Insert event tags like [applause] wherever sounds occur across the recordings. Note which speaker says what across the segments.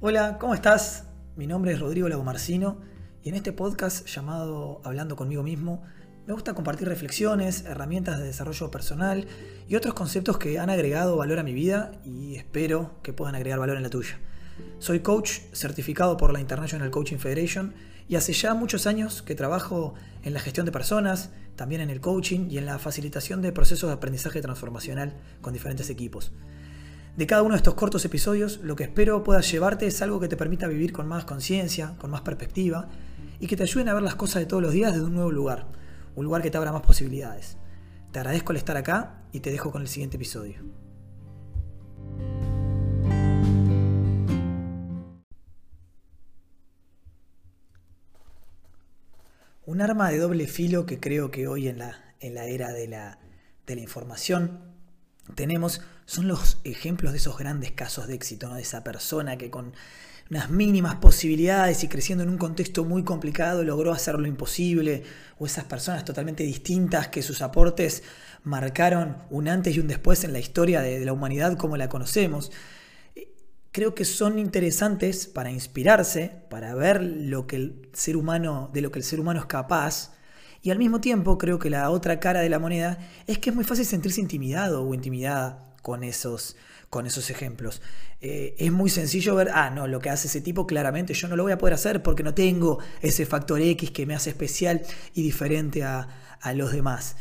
Speaker 1: Hola, ¿cómo estás? Mi nombre es Rodrigo Lagomarcino y en este podcast llamado Hablando conmigo mismo me gusta compartir reflexiones, herramientas de desarrollo personal y otros conceptos que han agregado valor a mi vida y espero que puedan agregar valor en la tuya. Soy coach certificado por la International Coaching Federation y hace ya muchos años que trabajo en la gestión de personas, también en el coaching y en la facilitación de procesos de aprendizaje transformacional con diferentes equipos. De cada uno de estos cortos episodios, lo que espero puedas llevarte es algo que te permita vivir con más conciencia, con más perspectiva y que te ayuden a ver las cosas de todos los días desde un nuevo lugar, un lugar que te abra más posibilidades. Te agradezco el estar acá y te dejo con el siguiente episodio. Un arma de doble filo que creo que hoy en la, en la era de la, de la información tenemos son los ejemplos de esos grandes casos de éxito, de esa persona que con unas mínimas posibilidades y creciendo en un contexto muy complicado logró hacer lo imposible, o esas personas totalmente distintas que sus aportes marcaron un antes y un después en la historia de, la humanidad como la conocemos creo que son interesantes para inspirarse, para ver lo que el ser humano, de lo que el ser humano es capaz. Y al mismo tiempo creo que la otra cara de la moneda es que es muy fácil sentirse intimidado o intimidada con esos, con esos ejemplos. Eh, es muy sencillo ver, ah, no, lo que hace ese tipo claramente yo no lo voy a poder hacer porque no tengo ese factor X que me hace especial y diferente a, a los demás.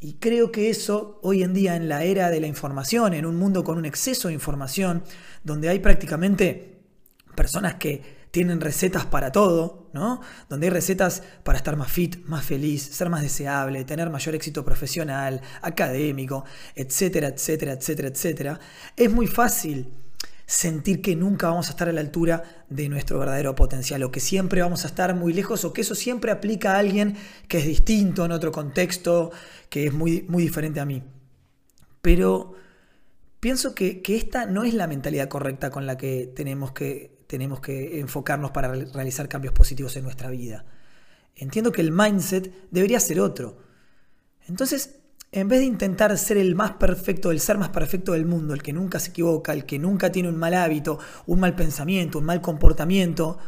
Speaker 1: Y creo que eso hoy en día en la era de la información, en un mundo con un exceso de información, donde hay prácticamente personas que tienen recetas para todo, ¿no? Donde hay recetas para estar más fit, más feliz, ser más deseable, tener mayor éxito profesional, académico, etcétera, etcétera, etcétera, etcétera. Es muy fácil sentir que nunca vamos a estar a la altura de nuestro verdadero potencial o que siempre vamos a estar muy lejos o que eso siempre aplica a alguien que es distinto en otro contexto, que es muy, muy diferente a mí. Pero pienso que, esta no es la mentalidad correcta con la que tenemos que, tenemos que enfocarnos para realizar cambios positivos en nuestra vida. Entiendo que el mindset debería ser otro. Entonces, en vez de intentar ser el más perfecto, el ser más perfecto del mundo, el que nunca se equivoca, el que nunca tiene un mal hábito, un mal pensamiento, un mal comportamiento,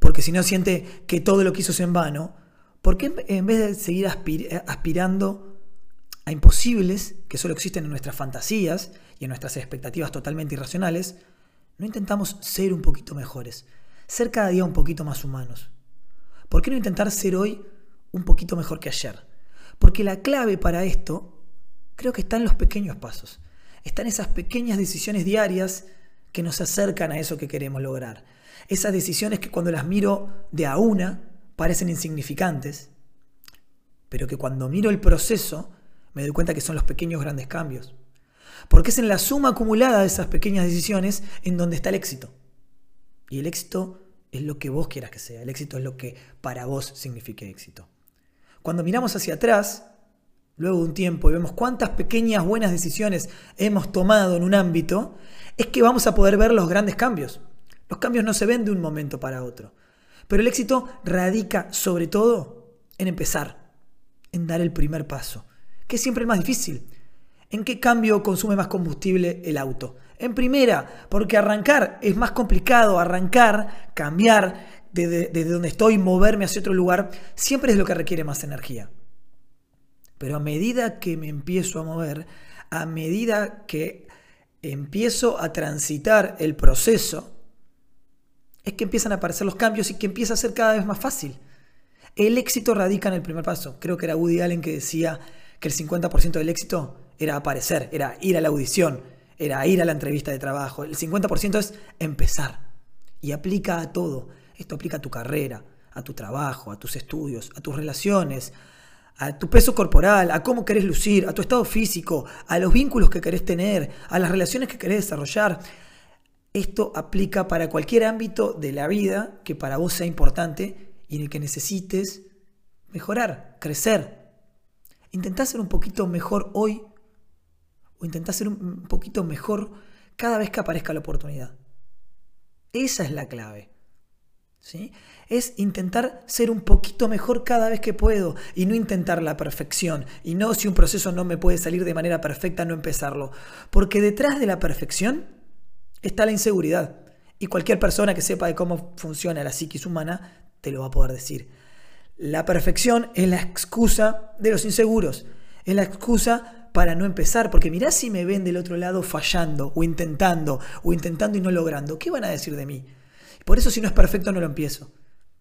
Speaker 1: porque si no siente que todo lo que hizo es en vano, ¿por qué en vez de seguir aspirando a imposibles que solo existen en nuestras fantasías y en nuestras expectativas totalmente irracionales, no intentamos ser un poquito mejores, ser cada día un poquito más humanos? ¿Por qué no intentar ser hoy un poquito mejor que ayer? Porque la clave para esto creo que está en los pequeños pasos. Están esas pequeñas decisiones diarias que nos acercan a eso que queremos lograr. Esas decisiones que cuando las miro de a una parecen insignificantes, pero que cuando miro el proceso me doy cuenta que son los pequeños grandes cambios. Porque es en la suma acumulada de esas pequeñas decisiones en donde está el éxito. Y el éxito es lo que vos quieras que sea. El éxito es lo que para vos signifique éxito. Cuando miramos hacia atrás, luego de un tiempo, y vemos cuántas pequeñas buenas decisiones hemos tomado en un ámbito, es que vamos a poder ver los grandes cambios. Los cambios no se ven de un momento para otro. Pero el éxito radica sobre todo en empezar, en dar el primer paso, que es siempre el más difícil. ¿En qué cambio consume más combustible el auto? En primera, porque arrancar es más complicado, arrancar, cambiar, desde, donde estoy, moverme hacia otro lugar, siempre es lo que requiere más energía. Pero a medida que me empiezo a mover, a medida que empiezo a transitar el proceso, es que empiezan a aparecer los cambios y que empieza a ser cada vez más fácil. El éxito radica en el primer paso. Creo que era Woody Allen que decía que el 50% del éxito era aparecer, era ir a la audición, era ir a la entrevista de trabajo. El 50% es empezar. Y aplica a todo. Esto aplica a tu carrera, a tu trabajo, a tus estudios, a tus relaciones, a tu peso corporal, a cómo querés lucir, a tu estado físico, a los vínculos que querés tener, a las relaciones que querés desarrollar. Esto aplica para cualquier ámbito de la vida que para vos sea importante y en el que necesites mejorar, crecer. Intentá ser un poquito mejor hoy o intentá ser un poquito mejor cada vez que aparezca la oportunidad. Esa es la clave. Es intentar ser un poquito mejor cada vez que puedo y no intentar la perfección. Y no si un proceso no me puede salir de manera perfecta, no empezarlo. Porque detrás de la perfección está la inseguridad. Y cualquier persona que sepa de cómo funciona la psiquis humana te lo va a poder decir. La perfección es la excusa de los inseguros, es la excusa para no empezar, porque mirá si me ven del otro lado fallando o intentando o intentando y no logrando, ¿qué van a decir de mí? Por eso si no es perfecto no lo empiezo.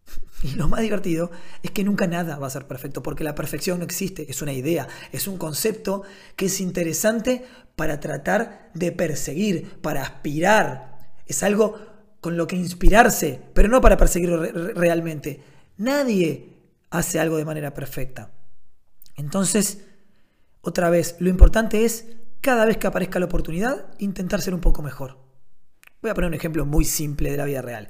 Speaker 1: [laughs] Y lo más divertido es que nunca nada va a ser perfecto, porque la perfección no existe, es una idea, es un concepto que es interesante para tratar de perseguir, para aspirar. Es algo con lo que inspirarse, pero no para perseguirlo realmente. Nadie hace algo de manera perfecta. Entonces, otra vez, lo importante es, cada vez que aparezca la oportunidad, intentar ser un poco mejor. Voy a poner un ejemplo muy simple de la vida real.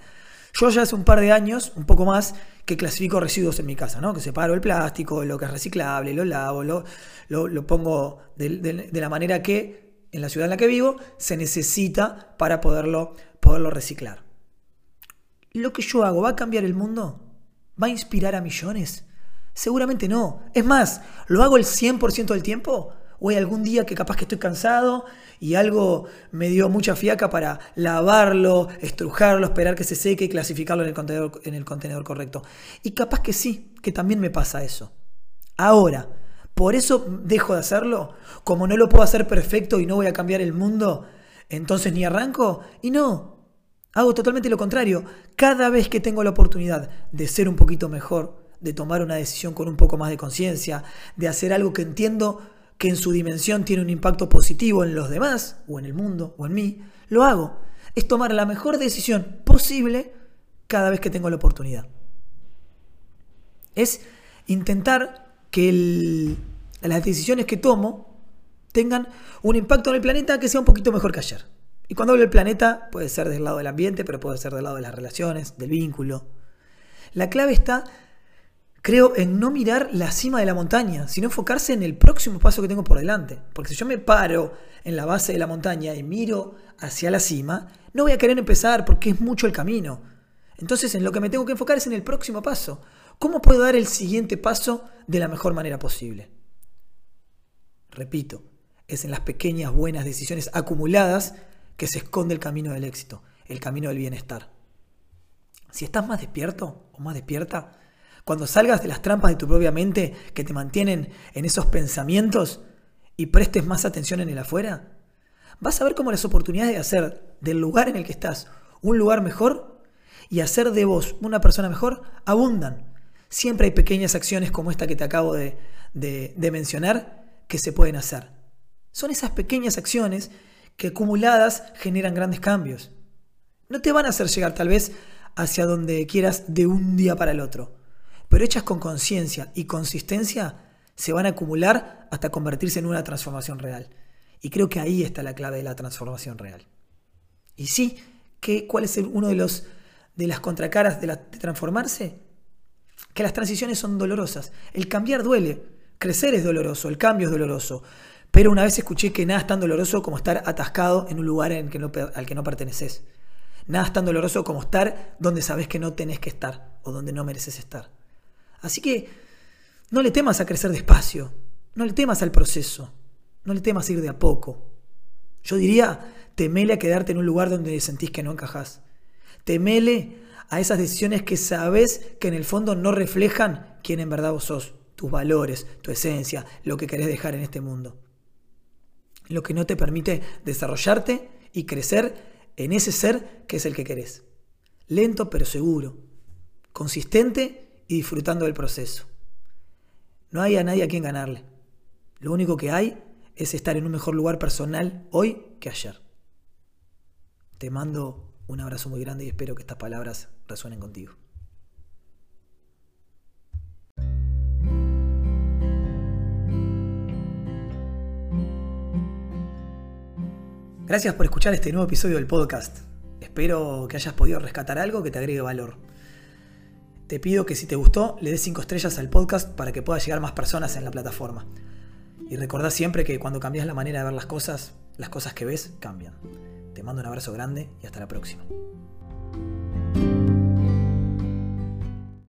Speaker 1: Yo ya hace un par de años, un poco más, que clasifico residuos en mi casa, ¿no? Que separo el plástico, lo que es reciclable, lo lavo, lo, lo, pongo de, la manera que en la ciudad en la que vivo se necesita para poderlo, poderlo reciclar. ¿Lo que yo hago va a cambiar el mundo? ¿Va a inspirar a millones? Seguramente no. Es más, ¿lo hago el 100% del tiempo? ¿O hay algún día que capaz que estoy cansado y algo me dio mucha fiaca para lavarlo, estrujarlo, esperar que se seque y clasificarlo en el contenedor, en el contenedor correcto? Y capaz que sí, que también me pasa eso. Ahora, ¿por eso dejo de hacerlo? Como no lo puedo hacer perfecto y no voy a cambiar el mundo, entonces ni arranco. Y no, hago totalmente lo contrario. Cada vez que tengo la oportunidad de ser un poquito mejor, de tomar una decisión con un poco más de conciencia, de hacer algo que entiendo que en su dimensión tiene un impacto positivo en los demás, o en el mundo, o en mí, lo hago. Es tomar la mejor decisión posible cada vez que tengo la oportunidad. Es intentar que las decisiones que tomo tengan un impacto en el planeta que sea un poquito mejor que ayer. Y cuando hablo del planeta, puede ser del lado del ambiente, pero puede ser del lado de las relaciones, del vínculo. La clave está creo en no mirar la cima de la montaña, sino enfocarse en el próximo paso que tengo por delante. Porque si yo me paro en la base de la montaña y miro hacia la cima, no voy a querer empezar porque es mucho el camino. Entonces en lo que me tengo que enfocar es en el próximo paso. ¿Cómo puedo dar el siguiente paso de la mejor manera posible? Repito, es en las pequeñas buenas decisiones acumuladas que se esconde el camino del éxito, el camino del bienestar. Si estás más despierto o más despierta, cuando salgas de las trampas de tu propia mente que te mantienen en esos pensamientos y prestes más atención en el afuera, vas a ver cómo las oportunidades de hacer del lugar en el que estás un lugar mejor y hacer de vos una persona mejor abundan. Siempre hay pequeñas acciones como esta que te acabo de, de mencionar que se pueden hacer. Son esas pequeñas acciones que acumuladas generan grandes cambios. No te van a hacer llegar tal vez hacia donde quieras de un día para el otro pero hechas con conciencia y consistencia, se van a acumular hasta convertirse en una transformación real. Y creo que ahí está la clave de la transformación real. Y sí, ¿qué, ¿cuál es uno de, los, de las contracaras de transformarse? Que las transiciones son dolorosas. El cambiar duele. Crecer es doloroso, el cambio es doloroso. Pero una vez escuché que nada es tan doloroso como estar atascado en un lugar en que no, al que no perteneces. Nada es tan doloroso como estar donde sabes que no tenés que estar o donde no mereces estar. Así que no le temas a crecer despacio, no le temas al proceso, no le temas ir de a poco. Yo diría, temele a quedarte en un lugar donde sentís que no encajás. Temele a esas decisiones que sabes que en el fondo no reflejan quién en verdad vos sos, tus valores, tu esencia, lo que querés dejar en este mundo. Lo que no te permite desarrollarte y crecer en ese ser que es el que querés. Lento pero seguro, consistente y disfrutando del proceso. No hay a nadie a quien ganarle. Lo único que hay es estar en un mejor lugar personal hoy que ayer. Te mando un abrazo muy grande y espero que estas palabras resuenen contigo. Gracias por escuchar este nuevo episodio del podcast. Espero que hayas podido rescatar algo que te agregue valor. Te pido que si te gustó, le des 5 estrellas al podcast para que pueda llegar más personas en la plataforma. Y recordá siempre que cuando cambias la manera de ver las cosas, las cosas que ves cambian. Te mando un abrazo grande y hasta la próxima.